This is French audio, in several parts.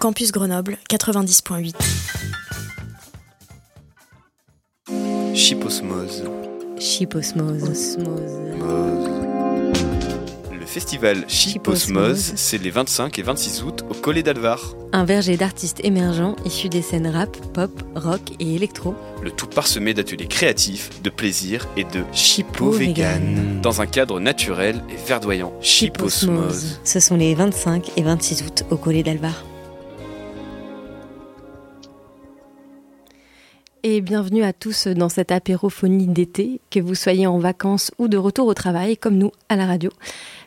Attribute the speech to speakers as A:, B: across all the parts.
A: Campus Grenoble 90.8.
B: Chiposmose.
C: Chiposmose.
B: Le festival Chiposmose, c'est les 25 et 26 août au Collet d'Alvar.
C: Un verger d'artistes émergents issus des scènes rap, pop, rock et électro.
B: Le tout parsemé d'ateliers créatifs, de plaisir et de
C: Chipo
B: vegan. Dans un cadre naturel et verdoyant. Chiposmose.
C: Ce sont les 25 et 26 août au Collet d'Alvar. Et bienvenue à tous dans cette apérophonie d'été, que vous soyez en vacances ou de retour au travail, comme nous à la radio.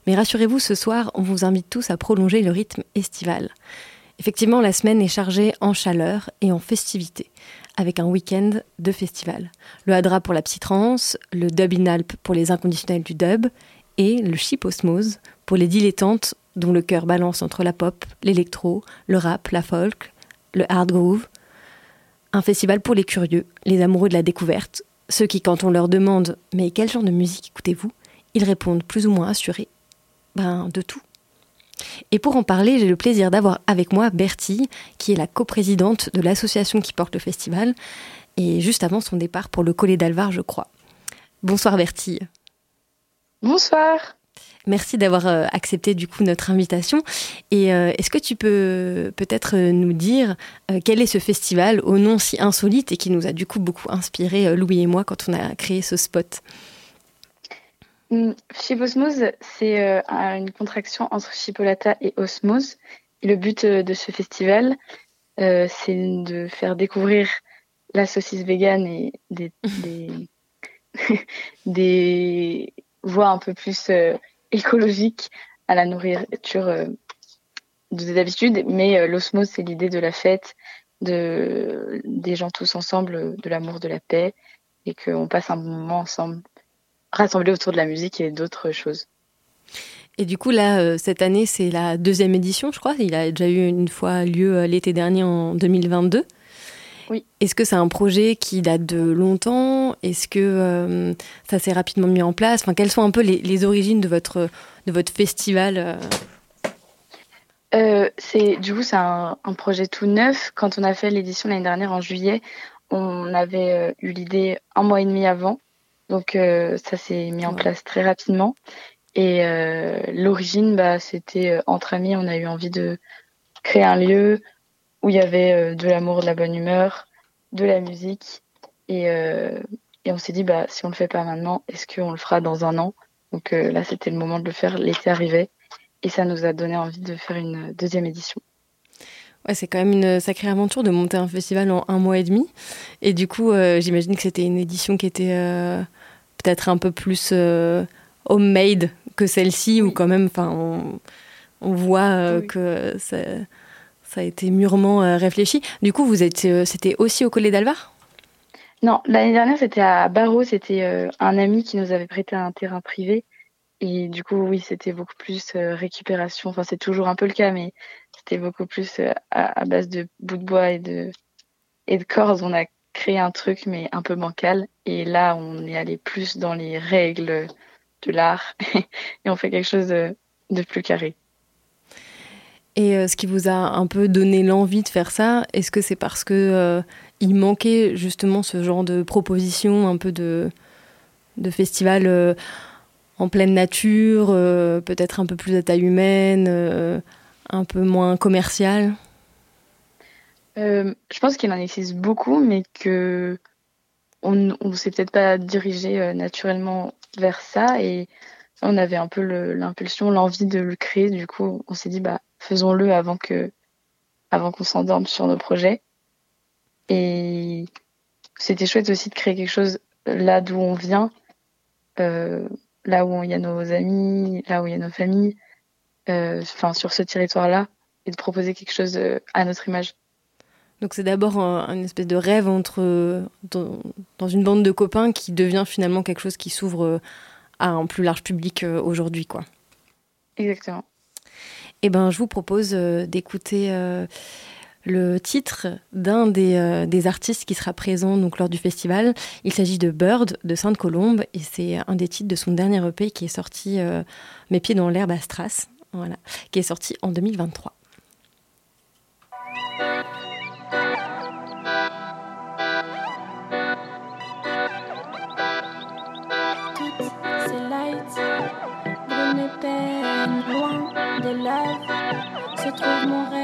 C: Mais rassurez-vous, ce soir, on vous invite tous à prolonger le rythme estival. Effectivement, la semaine est chargée en chaleur et en festivités, avec un week-end de festival. Le Hadra pour la psytrance, le Dub in Alp pour les inconditionnels du dub, et le Chiposmose pour les dilettantes dont le cœur balance entre la pop, l'électro, le rap, la folk, le hard groove. Un festival pour les curieux, les amoureux de la découverte, ceux qui, quand on leur demande Mais quel genre de musique écoutez-vous? Ils répondent plus ou moins assurés Ben, de tout. Et pour en parler, j'ai le plaisir d'avoir avec moi Bertie, qui est la coprésidente de l'association qui porte le festival, et juste avant son départ pour le Collet d'Alvar, je crois. Bonsoir Bertie.
D: Bonsoir.
C: Merci d'avoir euh, accepté du coup notre invitation. Et euh, est-ce que tu peux peut-être euh, nous dire euh, quel est ce festival au nom si insolite et qui nous a du coup beaucoup inspiré euh, Louis et moi quand on a créé ce spot?
D: Hmm, Chiposmose, c'est euh, un- une contraction entre chipolata et osmose. Et le but de ce festival, c'est de faire découvrir la saucisse végane et des, des, des voies un peu plus euh, écologiques à la nourriture euh, de d'habitude. Mais euh, l'osmose, c'est l'idée de la fête, de, des gens tous ensemble, de l'amour, de la paix, et qu'on passe un moment ensemble. rassemblés autour de la musique et d'autres choses.
C: Et du coup là, euh, cette année, c'est la deuxième édition, je crois. Il a déjà eu une fois lieu euh, l'été dernier en 2022.
D: Oui.
C: Est-ce que c'est un projet qui date de longtemps? Est-ce que euh, ça s'est rapidement mis en place? Enfin, quelles sont un peu les, les origines de votre, de votre festival euh?
D: Euh, c'est du coup c'est un, un projet tout neuf. Quand on a fait l'édition l'année dernière en juillet, on avait eu l'idée un mois et demi avant, donc euh, ça s'est mis en place très rapidement. Et euh, l'origine, bah, c'était entre amis, on a eu envie de créer un lieu où il y avait euh, de l'amour, de la bonne humeur, de la musique, et, euh, et on s'est dit bah si on le fait pas maintenant, est-ce qu'on le fera dans un an? Donc euh, là, c'était le moment de le faire. L'été arrivait. Et ça nous a donné envie de faire une deuxième édition.
C: Ouais, c'est quand même une sacrée aventure de monter un festival en un mois et demi. Et du coup, euh, j'imagine que c'était une édition qui était euh, peut-être un peu plus euh, homemade que celle-ci, où
D: Oui.
C: quand même, enfin, on, on voit
D: Oui.
C: que ça, ça a été mûrement euh, réfléchi. Du coup, vous êtes, euh, c'était aussi au Collet d'Alvar?
D: Non, l'année dernière, c'était à Barreau. C'était euh, un ami qui nous avait prêté un terrain privé. Et du coup, oui, c'était beaucoup plus récupération. Enfin, c'est toujours un peu le cas, mais c'était beaucoup plus à, base de bouts de bois et de, et. On a créé un truc, mais un peu bancal. Et là, on est allé plus dans les règles de l'art. et on fait quelque chose de plus carré.
C: Et euh, ce qui vous a un peu donné l'envie de faire ça, est-ce que c'est parce que euh, il manquait justement ce genre de proposition, un peu de, festival euh, en pleine nature, peut-être un peu plus à taille humaine, un peu moins commercial
D: je pense qu'il en existe beaucoup, mais que on ne s'est peut-être pas dirigé naturellement vers ça. Et on avait un peu l'impulsion, l'envie de le créer. Du coup, on s'est dit, bah, faisons-le avant que, avant qu'on s'endorme sur nos projets. Et c'était chouette aussi de créer quelque chose là d'où on vient, euh, là où il y a nos amis, là où il y a nos familles, euh, enfin sur ce territoire-là. et de proposer quelque chose à notre image.
E: Donc c'est d'abord un, espèce de rêve entre dans, dans, une bande de copains qui devient finalement quelque chose qui s'ouvre à un plus large public aujourd'hui, quoi.
D: Exactement.
E: Eh ben, je vous propose d'écouter le titre d'un des, euh, des, artistes qui sera présent donc, lors du festival. Il s'agit de Bird de Sainte-Colombe et c'est un des titres de son dernier EP qui est sorti euh, Mes pieds dans l'herbe à Stras, voilà, qui est sorti en 2023. De se trouve mon rêve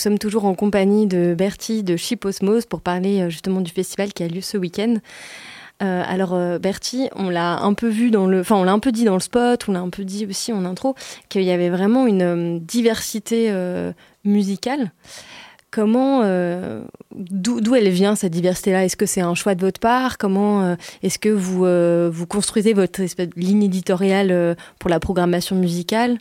E: sommes toujours en compagnie de Bertie de Chiposmos pour parler euh, justement du festival qui a lieu ce week-end. Euh, alors euh, Bertie, on l'a un peu vu dans le, enfin on l'a un peu dit dans le spot, on l'a un peu dit aussi en intro qu'il y avait vraiment une diversité musicale. Comment, d'où elle vient cette diversité-là? Est-ce que c'est un choix de votre part? Comment est-ce que vous vous construisez votre ligne éditoriale pour la programmation musicale?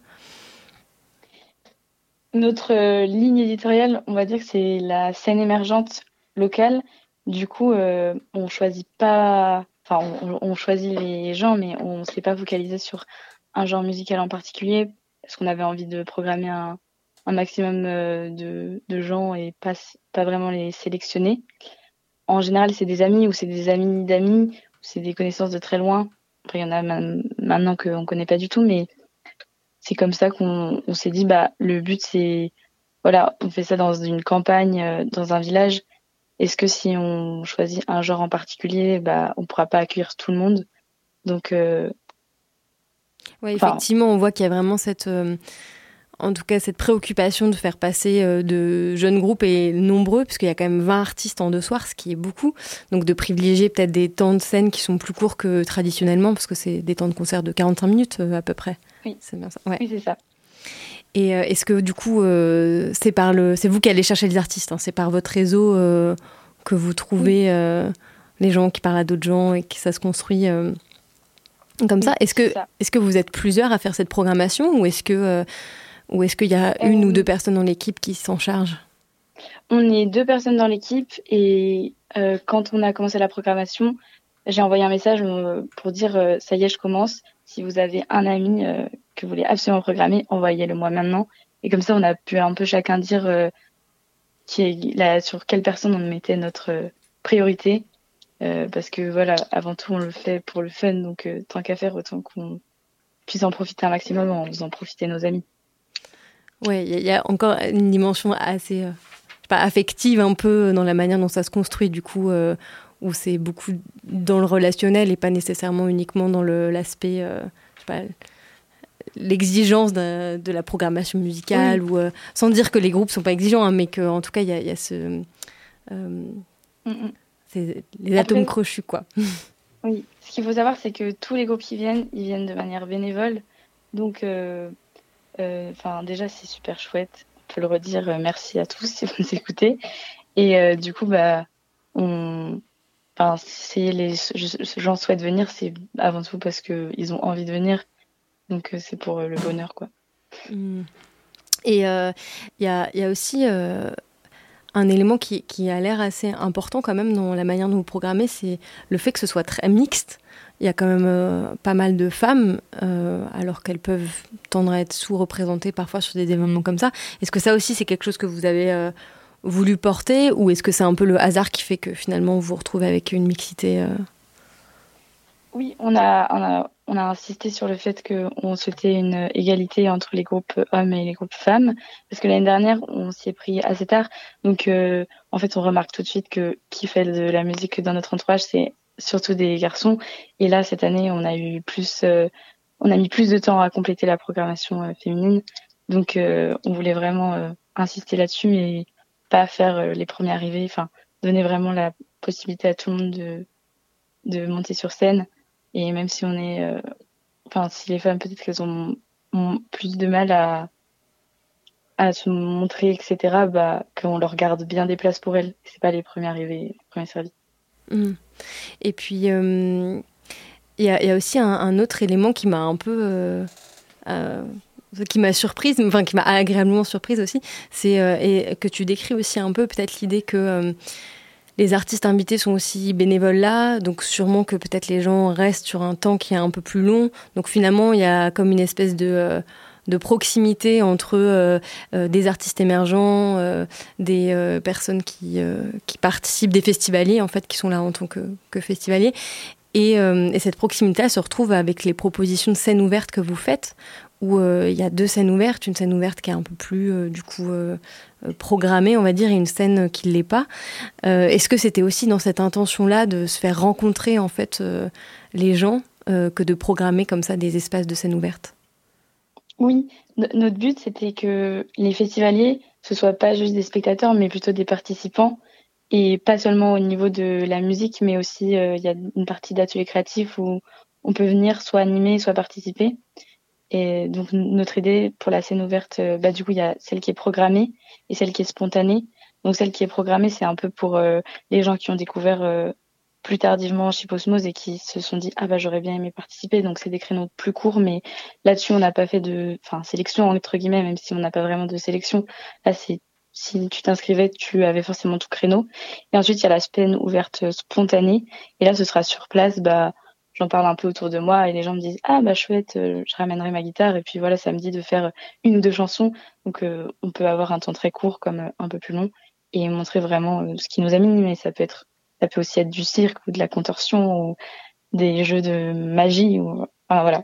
D: Notre euh, ligne éditoriale, on va dire que c'est la scène émergente locale. Du coup, euh, on choisit pas, enfin, on, choisit les gens, mais on ne s'est pas focalisé sur un genre musical en particulier, parce qu'on avait envie de programmer un, maximum euh, de, gens et pas, pas vraiment les sélectionner. En général, c'est des amis ou c'est des amis d'amis, c'est des connaissances de très loin. Après, il y en a maintenant qu'on ne connaît pas du tout, mais c'est comme ça qu'on s'est dit bah le but c'est voilà on fait ça dans une campagne euh, dans un village est-ce que si on choisit un genre en particulier bah on pourra pas accueillir tout le monde? Donc euh,
C: effectivement, on voit qu'il y a vraiment cette, euh, en tout cas, cette préoccupation de faire passer euh, de jeunes groupes et nombreux, puisqu'il y a quand même 20 artistes en deux soirs, ce qui est beaucoup. Donc de privilégier peut-être des temps de scène qui sont plus courts que traditionnellement, parce que c'est des temps de concert de 45 minutes à peu près.
D: Oui,
C: c'est bien ça.
D: Oui, c'est ça.
C: Et est-ce que du coup, c'est par le, c'est vous qui allez chercher les artistes, hein, c'est par votre réseau que vous trouvez les gens qui parlent à d'autres gens et que ça se construit comme ça. Est-ce que, est que vous êtes plusieurs à faire cette programmation ou est-ce que euh, ou est-ce qu'il y a une ou deux euh, personnes dans l'équipe qui s'en chargent?
D: On est deux personnes dans l'équipe et euh, quand on a commencé la programmation, j'ai envoyé un message pour dire ça y est, je commence. Si vous avez un ami que vous voulez absolument programmer, envoyez-le moi maintenant. Et comme ça, on a pu un peu chacun dire là, sur quelle personne on mettait notre priorité euh, parce que voilà, avant tout, on le fait pour le fun, donc euh, tant qu'à faire, autant qu'on puisse en profiter un maximum en faisant profiter nos amis.
C: Ouais, il y, a encore une dimension assez euh, affective un peu dans la manière dont ça se construit, du coup, où c'est beaucoup dans le relationnel et pas nécessairement uniquement dans l'aspect, l'exigence de, la programmation musicale, ou sans dire que les groupes sont pas exigeants, hein, mais qu'en tout cas, il y, y, a ce. Mm, mm. C'est les atomes crochus, quoi.
D: Oui, ce qu'il faut savoir, c'est que tous les groupes qui viennent, ils viennent de manière bénévole. Donc, euh, euh, enfin, déjà, c'est super chouette. On peut le redire. Euh, merci à tous si vous nous écoutez. Et du coup, bah, on, enfin, si les gens souhaitent venir, c'est avant tout parce qu'ils ont envie de venir. Donc, c'est pour le bonheur, quoi.
C: Mmh. Et il y a, aussi un élément qui, a l'air assez important quand même dans la manière dont vous programmez, c'est le fait que ce soit très mixte. Il y a quand même euh, pas mal de femmes, euh, alors qu'elles peuvent tendre à être sous-représentées parfois sur des événements comme ça. Est-ce que ça aussi, c'est quelque chose que vous avez euh, voulu porter, ou est-ce que c'est un peu le hasard qui fait que finalement vous vous retrouvez avec une mixité
D: Oui, on a, on a insisté sur le fait qu'on souhaitait une égalité entre les groupes hommes et les groupes femmes, parce que l'année dernière, on s'y est pris assez tard. Donc, euh, en fait, on remarque tout de suite que qui fait de la musique dans notre entourage, c'est surtout des garçons. Et là, cette année, on a eu plus, euh, on a mis plus de temps à compléter la programmation euh, féminine. Donc, on voulait vraiment insister là-dessus et pas faire les premiers arrivés. Enfin, donner vraiment la possibilité à tout le monde de de monter sur scène et même si on est. Euh, enfin, si les femmes, peut-être qu'elles ont, plus de mal à, à se montrer, etc., bah, qu'on leur garde bien des places pour elles. C'est pas les premiers arrivés, les premiers servis.
C: Mmh. Et puis, euh, il y, a aussi un, autre élément qui m'a un peu. Euh, qui m'a surprise, enfin qui m'a agréablement surprise aussi, c'est et que tu décris aussi un peu peut-être l'idée que les artistes invités sont aussi bénévoles là, donc sûrement que peut-être les gens restent sur un temps qui est un peu plus long. Donc finalement, il y a comme une espèce de, euh, proximité entre euh, euh, des artistes émergents, des personnes qui, participent, des festivaliers en fait, qui sont là en tant que, festivaliers. Et, et, cette proximité se retrouve avec les propositions de scènes ouvertes que vous faites, où il y a deux scènes ouvertes, une scène ouverte qui est un peu plus du coup euh, programmée, on va dire, et une scène qui ne l'est pas. Euh, est-ce que c'était aussi dans cette intention-là de se faire rencontrer en fait euh, les gens que de programmer comme ça des espaces de scène ouverte
D: Oui, notre but c'était que les festivaliers ce soient pas juste des spectateurs, mais plutôt des participants et pas seulement au niveau de la musique, mais aussi il y a une partie d'ateliers créatifs où on peut venir soit animer, soit participer. Et donc notre idée pour la scène ouverte, euh, bah du coup il y a celle qui est programmée et celle qui est spontanée. Donc celle qui est programmée, c'est un peu pour euh, les gens qui ont découvert euh, plus tardivement Chiposmos et qui se sont dit ah bah j'aurais bien aimé participer. Donc c'est des créneaux plus courts, mais là-dessus on n'a pas fait de, enfin sélection entre guillemets, même si on n'a pas vraiment de sélection. Là c'est si tu t'inscrivais, tu avais forcément tout créneau. Et ensuite il y a la scène ouverte spontanée et là ce sera sur place, bah j'en parle un peu autour de moi et les gens me disent ah bah chouette euh, je ramènerai ma guitare. Et puis voilà ça me dit de faire une ou deux chansons. Donc euh, on peut avoir un temps très court comme euh, un peu plus long et montrer vraiment ce qui nous anime. Mais ça peut être ça peut aussi être du cirque ou de la contorsion ou des jeux de magie ou voilà.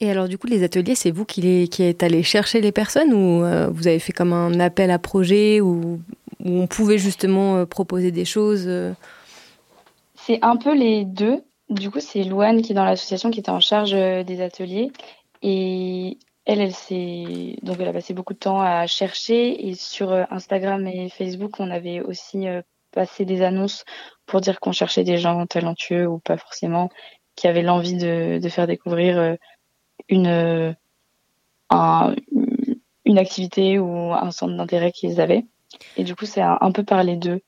C: Et alors du coup les ateliers c'est vous qui, les, qui êtes allé chercher les personnes ou vous avez fait comme un appel à projet où, où on pouvait justement proposer des choses
D: c'est un peu les deux du coup, c'est Louane qui est dans l'association qui était en charge des ateliers. Et elle, elle s'est donc elle a passé beaucoup de temps à chercher et sur Instagram et Facebook, on avait aussi passé des annonces pour dire qu'on cherchait des gens talentueux ou pas forcément qui avaient l'envie de, de, faire découvrir une un, une activité ou un centre d'intérêt qu'ils avaient. Et du coup, c'est un, peu par les deux.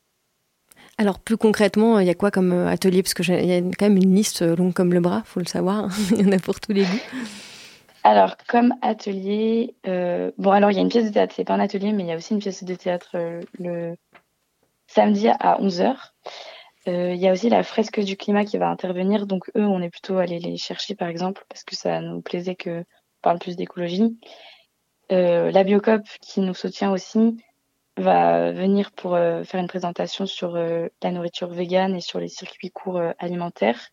C: Alors plus concrètement, il y a quoi comme euh, atelier? Parce qu'il y a quand même une liste euh, longue comme le bras, faut le savoir. il y en a pour tous les goûts.
D: Alors comme atelier, euh, bon alors il y a une pièce de théâtre, c'est pas un atelier, mais il y a aussi une pièce de théâtre le samedi à 11h. Il y a aussi la fresque du climat qui va intervenir, donc eux on est plutôt allé les chercher par exemple parce que ça nous plaisait que parle plus d'écologie. La Biocop, qui nous soutient aussi, va venir pour euh, faire une présentation sur euh, la nourriture végane et sur les circuits courts alimentaires.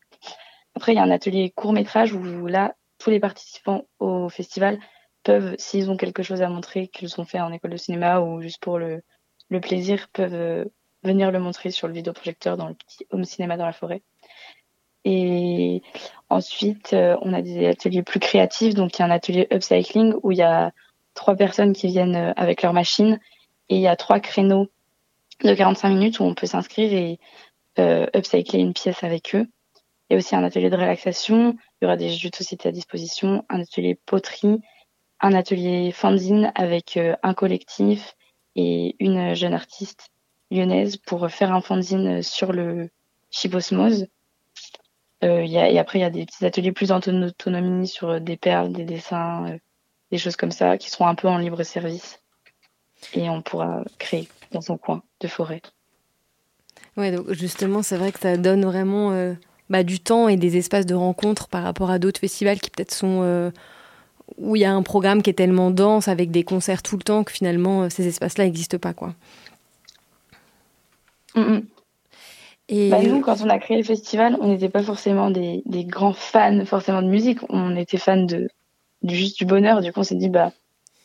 D: Après, il y a un atelier court métrage où là, tous les participants au festival peuvent, s'ils ont quelque chose à montrer qu'ils ont fait en école de cinéma ou juste pour le, le plaisir, peuvent venir le montrer sur le vidéoprojecteur dans le petit home cinéma dans la forêt. Et ensuite, on a des ateliers plus créatifs. Donc, il y a un atelier upcycling où il y a trois personnes qui viennent euh, avec leur machine et il y a trois créneaux de 45 minutes où on peut s'inscrire et euh, upcycler une pièce avec eux. Il y a aussi un atelier de relaxation, il y aura des jeux de société à disposition, un atelier poterie, un atelier fanzine avec euh, un collectif et une jeune artiste lyonnaise pour faire un fanzine sur le chibosmose. Euh, y a, et après, il y a des petits ateliers plus en autonomie sur des perles, des dessins, des choses comme ça qui seront un peu en libre service et on pourra créer dans son coin de forêt.
C: Ouais, donc justement, c'est vrai que ça donne vraiment euh, bah, du temps et des espaces de rencontre par rapport à d'autres festivals qui peut-être sont euh, où il y a un programme qui est tellement dense avec des concerts tout le temps que finalement euh, ces espaces-là n'existent pas, quoi.
D: Et bah, nous, quand on a créé le festival, on n'était pas forcément des, des, grands fans forcément de musique. On était fans de du, juste du bonheur. Du coup, on s'est dit, bah,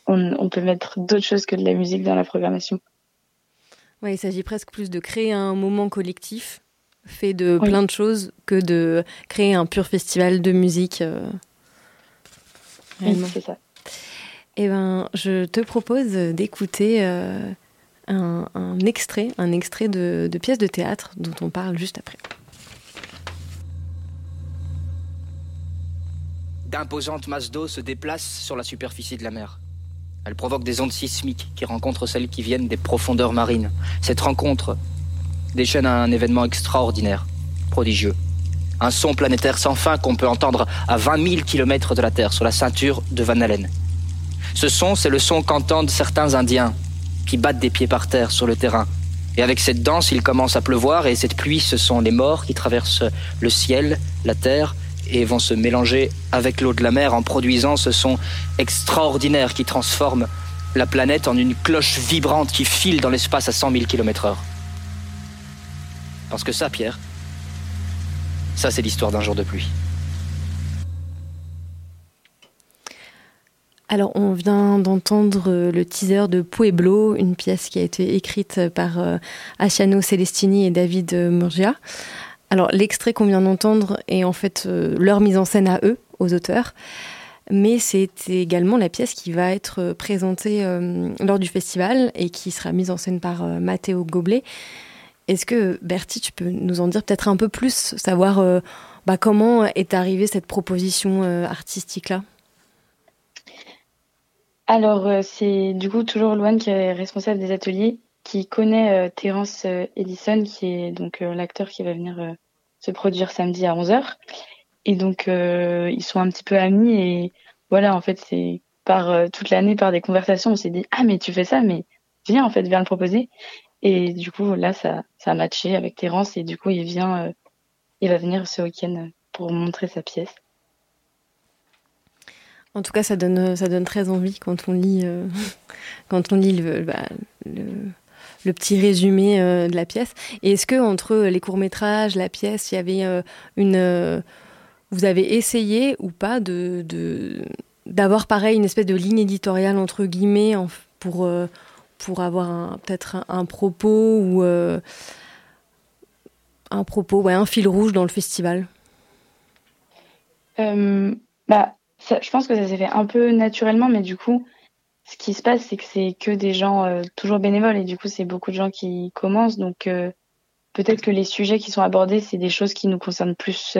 D: on, peut mettre d'autres choses que de la musique dans la programmation.
C: Ouais, il s'agit presque plus de créer un moment collectif fait de plein de choses que de créer un pur festival de musique. Euh,
D: oui, c'est ça.
C: Eh ben, je te propose d'écouter euh, un, extrait, un extrait de, de pièce de théâtre dont on parle juste après.
F: d'imposantes masses d'eau se déplacent sur la superficie de la mer. Elles provoquent des ondes sismiques qui rencontrent celles qui viennent des profondeurs marines. Cette rencontre déchaîne un événement extraordinaire, prodigieux. Un son planétaire sans fin qu'on peut entendre à 20 000 km de la Terre, sur la ceinture de Van Allen. Ce son, c'est le son qu'entendent certains Indiens qui battent des pieds par terre sur le terrain. Et avec cette danse, il commence à pleuvoir et cette pluie, ce sont les morts qui traversent le ciel, la terre et vont se mélanger avec l'eau de la mer en produisant ce son extraordinaire qui transforme la planète en une cloche vibrante qui file dans l'espace à 100 000 km/h. Parce que ça, Pierre, ça c'est l'histoire d'un jour de pluie.
C: Alors, on vient d'entendre le teaser de Pueblo, une pièce qui a été écrite par euh, Asciano Celestini et David Murgia. Alors l'extrait qu'on vient d'entendre est en fait euh, leur mise en scène à eux, aux auteurs, mais c'est également la pièce qui va être présentée euh, lors du festival et qui sera mise en scène par euh, Matteo Goblet. Est-ce que Bertie, tu peux nous en dire peut-être un peu plus, savoir bah, comment est arrivée cette proposition artistique-là?
D: Alors c'est du coup toujours Loane qui est responsable des ateliers qui connaît Terence Edison, qui est donc l'acteur qui va venir se produire samedi à 11h. Et donc, euh, ils sont un petit peu amis. Et voilà, en fait, c'est par euh, toute l'année, par des conversations, on s'est dit Ah, mais tu fais ça, mais viens, en fait, viens le proposer. Et du coup, là, ça, ça a matché avec Terence. Et du coup, il vient, euh, il va venir ce week-end pour montrer sa pièce.
C: En tout cas, ça donne, ça donne très envie quand on lit, quand on lit le, bah, le le petit résumé euh, de la pièce. Et est-ce que entre les courts métrages, la pièce, il y avait euh, une, euh, vous avez essayé ou pas de, d'avoir pareil une espèce de ligne éditoriale entre guillemets pour pour avoir peut-être un, propos ou un propos, ouais, un fil rouge dans le festival?
D: bah, je pense que ça s'est fait un peu naturellement, mais du coup, ce qui se passe, c'est que c'est que des gens toujours bénévoles et du coup, c'est beaucoup de gens qui commencent. Donc, peut-être que les sujets qui sont abordés, c'est des choses qui nous concernent plus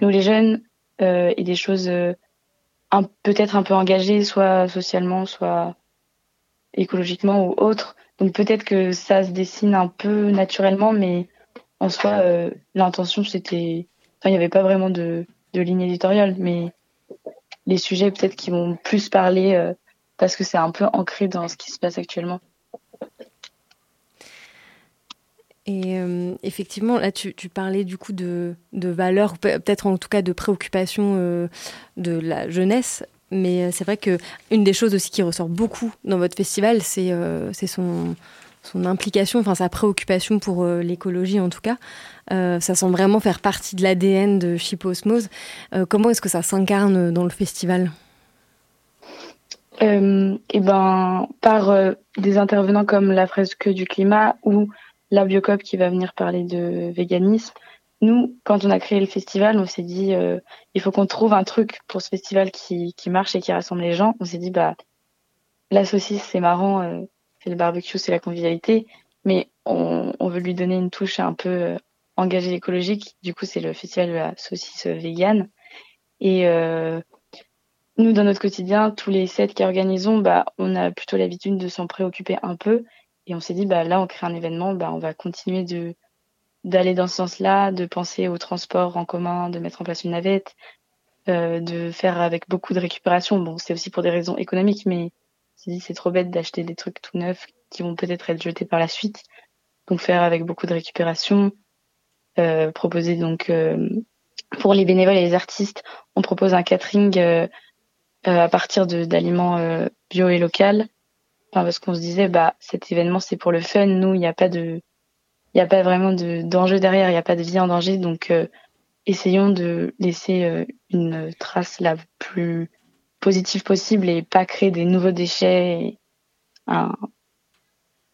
D: nous les jeunes et des choses peut-être un peu engagées, soit socialement, soit écologiquement ou autre. Donc peut-être que ça se dessine un peu naturellement, mais en soi, euh, l'intention c'était, enfin il n'y avait pas vraiment de, ligne éditoriale, mais les sujets peut-être qui vont plus parler euh, parce que c'est un peu ancré dans ce qui se passe actuellement.
C: Et euh, effectivement, là, tu, parlais du coup de, de valeurs, peut-être en tout cas de préoccupations de la jeunesse. Mais c'est vrai que une des choses aussi qui ressort beaucoup dans votre festival, c'est son, implication, enfin sa préoccupation pour euh, l'écologie en tout cas. Euh, ça semble vraiment faire partie de l'ADN de Osmose. Euh, comment est-ce que ça s'incarne dans le festival?
D: Et eh ben, par des intervenants comme la fresque du climat ou la Biocop qui va venir parler de véganisme. Nous, quand on a créé le festival, on s'est dit il faut qu'on trouve un truc pour ce festival qui, qui marche et qui rassemble les gens. On s'est dit bah la saucisse c'est marrant, le barbecue, c'est la convivialité, mais on, veut lui donner une touche un peu euh, engagée écologique. Du coup, c'est le festival de la saucisse végane. Et euh, nous, dans notre quotidien, tous les sets qui organisons, bah, on a plutôt l'habitude de s'en préoccuper un peu. Et on s'est dit, bah, là, on crée un événement, bah, on va continuer de d'aller dans ce sens-là, de penser au transport en commun, de mettre en place une navette, euh, de faire avec beaucoup de récupération. Bon, c'est aussi pour des raisons économiques, mais dit c'est trop bête d'acheter des trucs tout neufs qui vont peut-être être jetés par la suite. Donc faire avec beaucoup de récupération. Euh, proposer donc euh, pour les bénévoles et les artistes, on propose un catering euh, à partir d'aliments bio et local. Enfin, parce qu'on se disait bah cet événement c'est pour le fun. Nous il n'y a pas de il n'y a pas vraiment d'enjeu derrière, il n'y a pas de vie en danger. Donc essayons de laisser une trace la plus positif possible et pas créer des nouveaux déchets.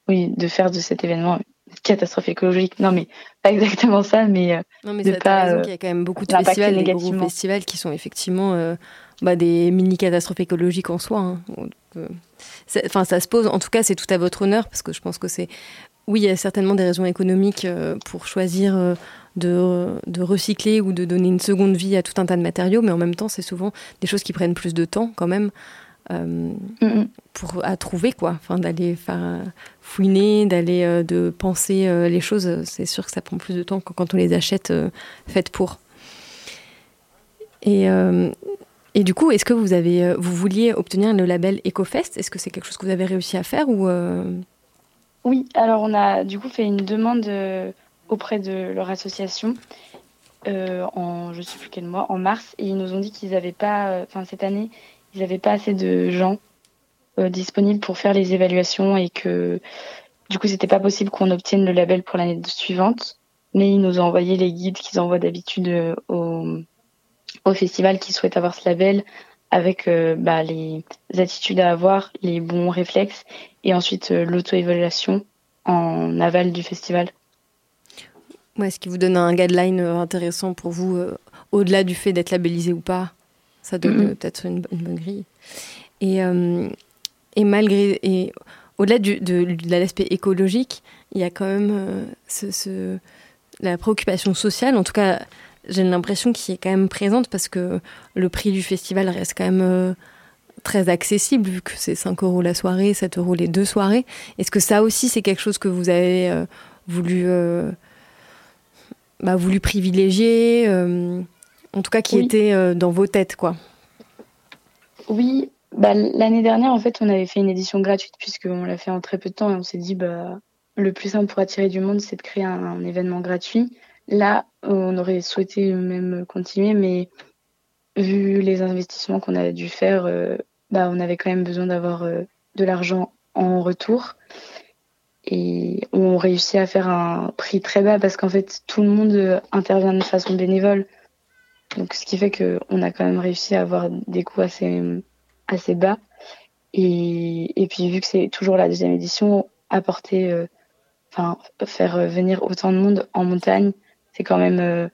D: Oui, de faire de cet événement une catastrophe écologique. Non, mais pas exactement ça, mais, euh,
C: non, mais de pas. Euh, il y a quand même beaucoup de festivals, des gros festivals qui sont effectivement euh, bah, des mini catastrophes écologiques en soi. Hein. Enfin, ça se pose. En tout cas, c'est tout à votre honneur parce que je pense que c'est. Oui, il y a certainement des raisons économiques pour choisir de, recycler ou de donner une seconde vie à tout un tas de matériaux, mais en même temps, c'est souvent des choses qui prennent plus de temps quand même. Euh, pour à trouver quoi enfin d'aller faire fouiner d'aller euh, de penser euh, les choses c'est sûr que ça prend plus de temps que quand on les achète faites pour et et du coup, est-ce que vous avez, vous vouliez obtenir le label EcoFest? Est-ce que c'est quelque chose que vous avez réussi à faire ou
D: Oui, alors on a du coup fait une demande auprès de leur association euh, en je sais plus quel mois, en mars, et ils nous ont dit qu'ils n'avaient pas, euh, enfin cette année, ils n'avaient pas assez de gens euh, disponibles pour faire les évaluations et que du coup c'était pas possible qu'on obtienne le label pour l'année suivante. Mais ils nous ont envoyé les guides qu'ils envoient d'habitude au, au festival qui souhaitent avoir ce label avec bah, les attitudes à avoir, les bons réflexes et ensuite l'auto-évaluation en aval du festival.
C: Ouais, ce qui vous donne un guideline euh, intéressant pour vous, euh, au-delà du fait d'être labellisé ou pas. Ça donne mm-hmm. peut-être une, bonne grille. Et, euh, et malgré. Et au-delà de, de l'aspect écologique, il y a quand même ce, la préoccupation sociale. En tout cas, j'ai l'impression qu'il est quand même présente parce que le prix du festival reste quand même très accessible vu que c'est 5 euros la soirée, 7 euros les deux soirées. Est-ce que ça aussi c'est quelque chose que vous avez voulu bah, voulu privilégier, euh, en tout cas qui était euh, dans vos têtes, quoi?
D: Oui, bah, l'année dernière, en fait, on avait fait une édition gratuite puisqu'on l'a fait en très peu de temps et on s'est dit, bah, le plus simple pour attirer du monde, c'est de créer un, événement gratuit. Là, on aurait souhaité même continuer, mais vu les investissements qu'on a dû faire, euh, bah, on avait quand même besoin d'avoir de l'argent en retour et on réussit à faire un prix très bas parce qu'en fait tout le monde intervient de façon bénévole. Donc ce qui fait qu'on a quand même réussi à avoir des coûts assez, bas. Et, puis vu que c'est toujours la deuxième édition, apporter, euh, enfin faire venir autant de monde en montagne, c'est quand même, euh,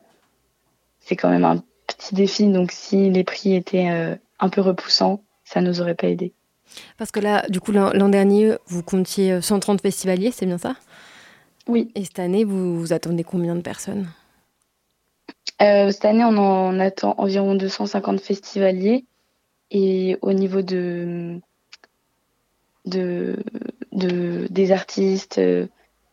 D: c'est quand même un petit défi, donc si les prix étaient euh, un peu repoussants, ça nous aurait pas aidé.
C: Parce que là, du coup, l'an dernier, vous comptiez 130 festivaliers, c'est bien ça?
D: Oui.
C: Et cette année, vous, vous attendez combien de personnes?
D: Euh, cette année, on en attend environ 250 festivaliers. Et au niveau de, de, de- des artistes, euh,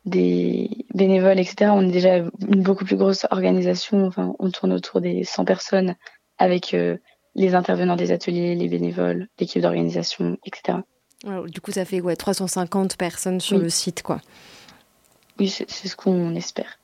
D: des bénévoles, etc., on est déjà une beaucoup plus grosse organisation. Enfin, on tourne autour des 100 personnes avec euh, les intervenants des ateliers, les bénévoles, l'équipe d'organisation, etc.
C: Alors, Du coup, ça fait ouais, 350 personnes sur
D: Oui.
C: le site, quoi.
D: Oui, c'est c'est ce qu'on espère.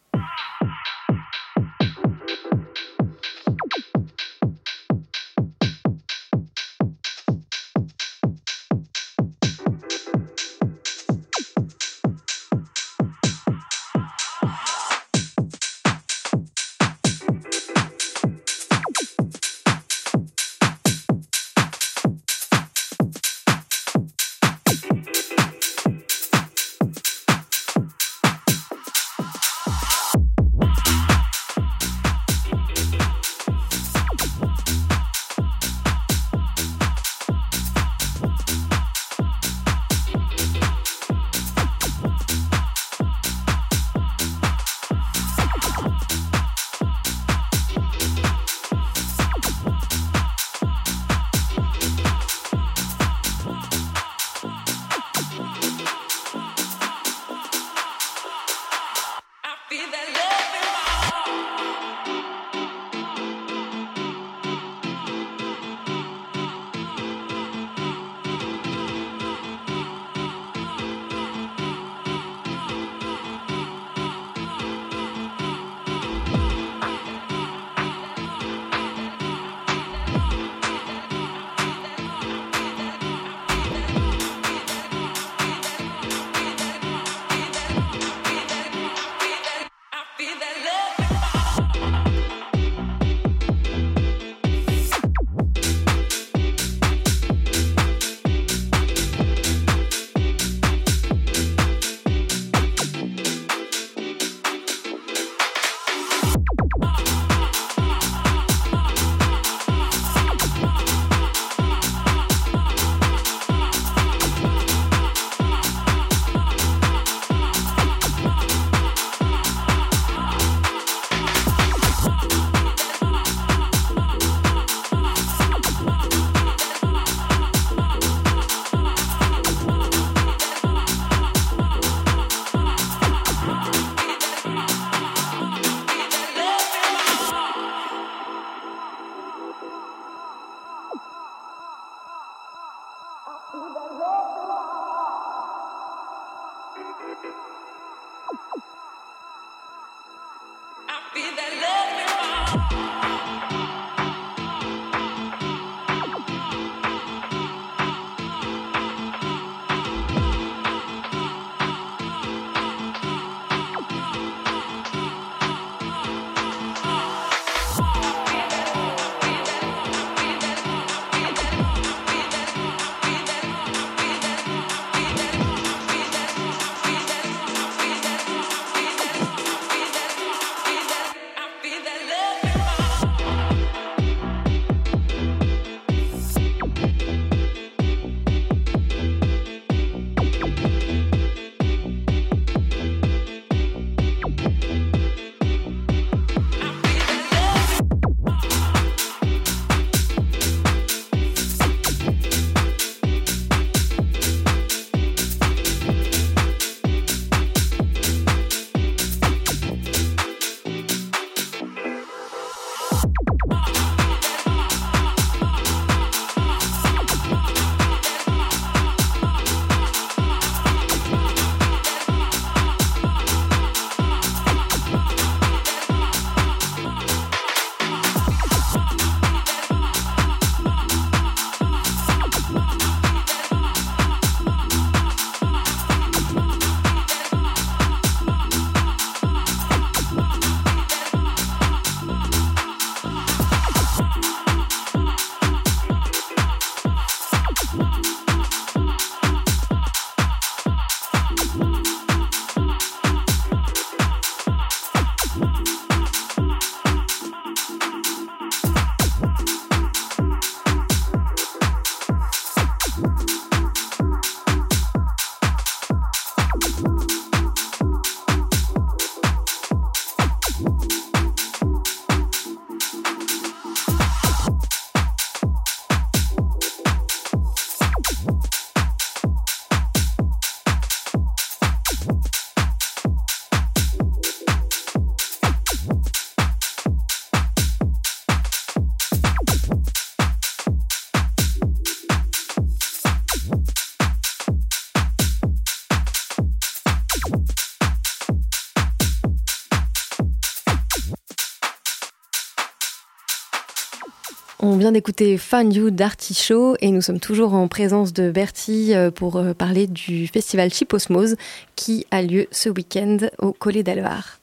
C: On vient d'écouter Find You d'Artichaut et nous sommes toujours en présence de Bertie euh, pour euh, parler du festival Chiposmose qui a lieu ce week-end au Collet d'Alvar.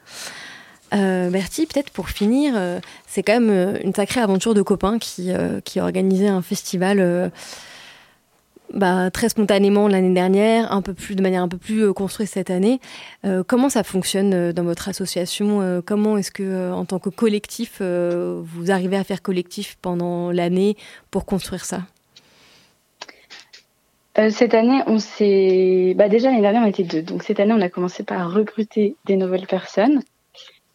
C: Euh, Bertie, peut-être pour finir, c'est quand même une sacrée aventure de copains qui, qui organisait un festival bah, très spontanément l'année dernière, un peu plus de manière un peu plus euh, construite cette année. Euh, comment ça fonctionne euh, dans votre association Comment est-ce que, en tant que collectif, vous arrivez à faire collectif pendant l'année pour construire ça?
D: Cette année, on s'est. Bah, déjà, l'année dernière, on était deux. Donc, cette année, on a commencé par recruter des nouvelles personnes.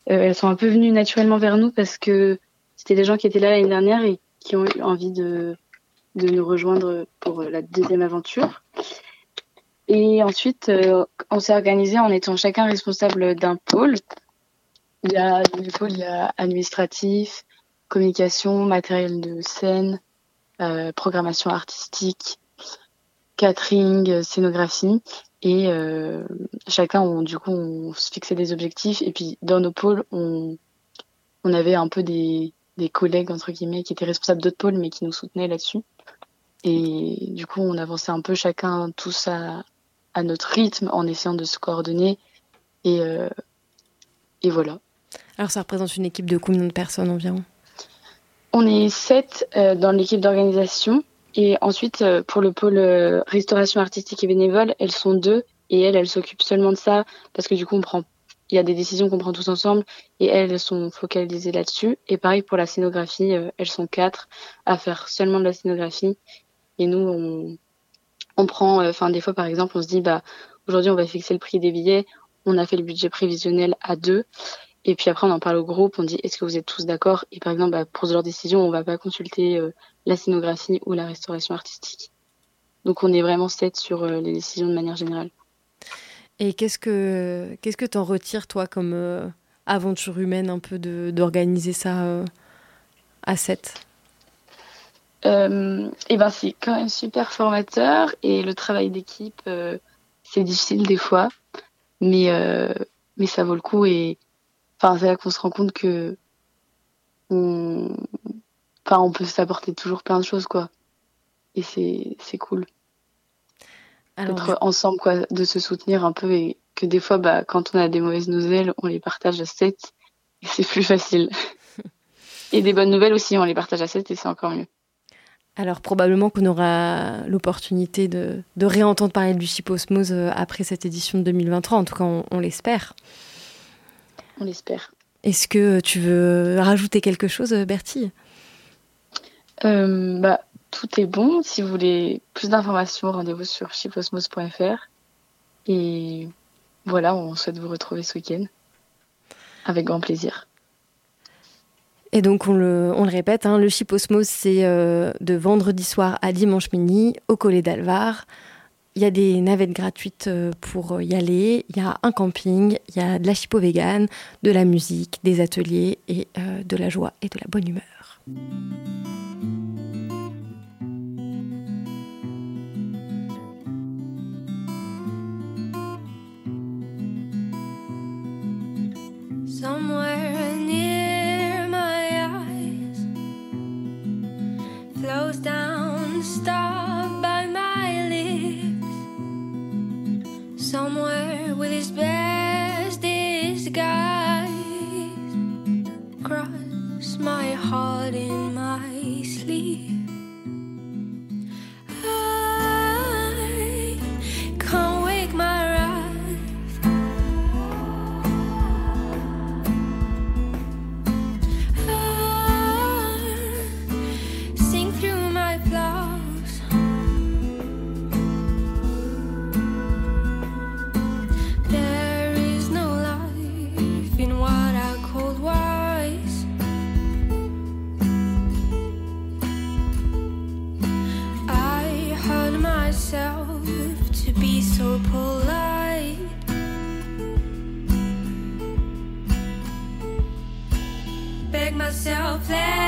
D: Elles sont un peu venues naturellement vers nous parce que c'était des gens qui étaient là l'année dernière et qui ont eu envie de, de nous rejoindre pour la deuxième aventure. Et ensuite, euh, on s'est organisé en étant chacun responsable d'un pôle. Il y a le pôle, il y a administratif, communication, matériel de scène, euh, programmation artistique, catering, scénographie. Et euh, chacun, on, du coup, on se fixait des objectifs. Et puis, dans nos pôles, on, on avait un peu des, des collègues, entre guillemets, qui étaient responsables d'autres pôles, mais qui nous soutenaient là-dessus. Et du coup, on avançait un peu chacun tous à, à notre rythme en essayant de se coordonner. Et, euh, et voilà.
C: Alors, ça représente une équipe de combien de personnes environ?
D: On est sept euh, dans l'équipe d'organisation. Et ensuite, euh, pour le pôle restauration artistique et bénévole, elles sont deux. Et elles, elles s'occupent seulement de ça parce que du coup, on prend, il y a des décisions qu'on prend tous ensemble et elles, sont focalisées là-dessus. Et pareil pour la scénographie, elles sont quatre à faire seulement de la scénographie. Et nous, on, prend, enfin, des fois, par exemple, on se dit, bah, aujourd'hui, on va fixer le prix des billets. On a fait le budget prévisionnel à deux. Et puis après, on en parle au groupe, on dit est-ce que vous êtes tous d'accord? Et par exemple, bah, pour de décision, on va pas consulter euh, la scénographie ou la restauration artistique. Donc on est vraiment sept sur euh, les décisions de manière générale.
C: Et qu'est-ce que qu'est-ce que t'en retires toi comme euh, aventure humaine un peu d'organiser ça euh, à 7
D: Euh, et ben c'est quand même super formateur et le travail d'équipe, euh, c'est difficile des fois, mais euh, mais ça vaut le coup et enfin c'est là qu'on se rend compte que on enfin on peut s'apporter toujours plein de choses quoi et c'est c'est cool.
C: Alors,
D: d'être ensemble, quoi, de se soutenir un peu et que des fois, bah, quand on a des mauvaises nouvelles, on les partage à 7 et c'est plus facile. et des bonnes nouvelles aussi, on les partage à 7 et c'est encore mieux.
C: Alors probablement qu'on aura l'opportunité de, de réentendre parler du Chiposmose euh, après cette édition de 2023, en tout cas on, l'espère.
D: On l'espère.
C: Est-ce que tu veux rajouter quelque chose, Bertie
D: Euh, bah, tout est bon. Si vous voulez plus d'informations, rendez-vous sur chiposmos.fr. Et voilà, on souhaite vous retrouver ce week-end. Avec grand plaisir.
C: Et donc on le, on le répète, hein, c'est euh, de vendredi soir à dimanche midi au Collet d'Alvar. Il y a des navettes gratuites euh, pour y aller, il y a un camping, il y a de la chipo vegan, de la musique, des ateliers et euh, de la joie et de la bonne humeur.
E: My heart in plan.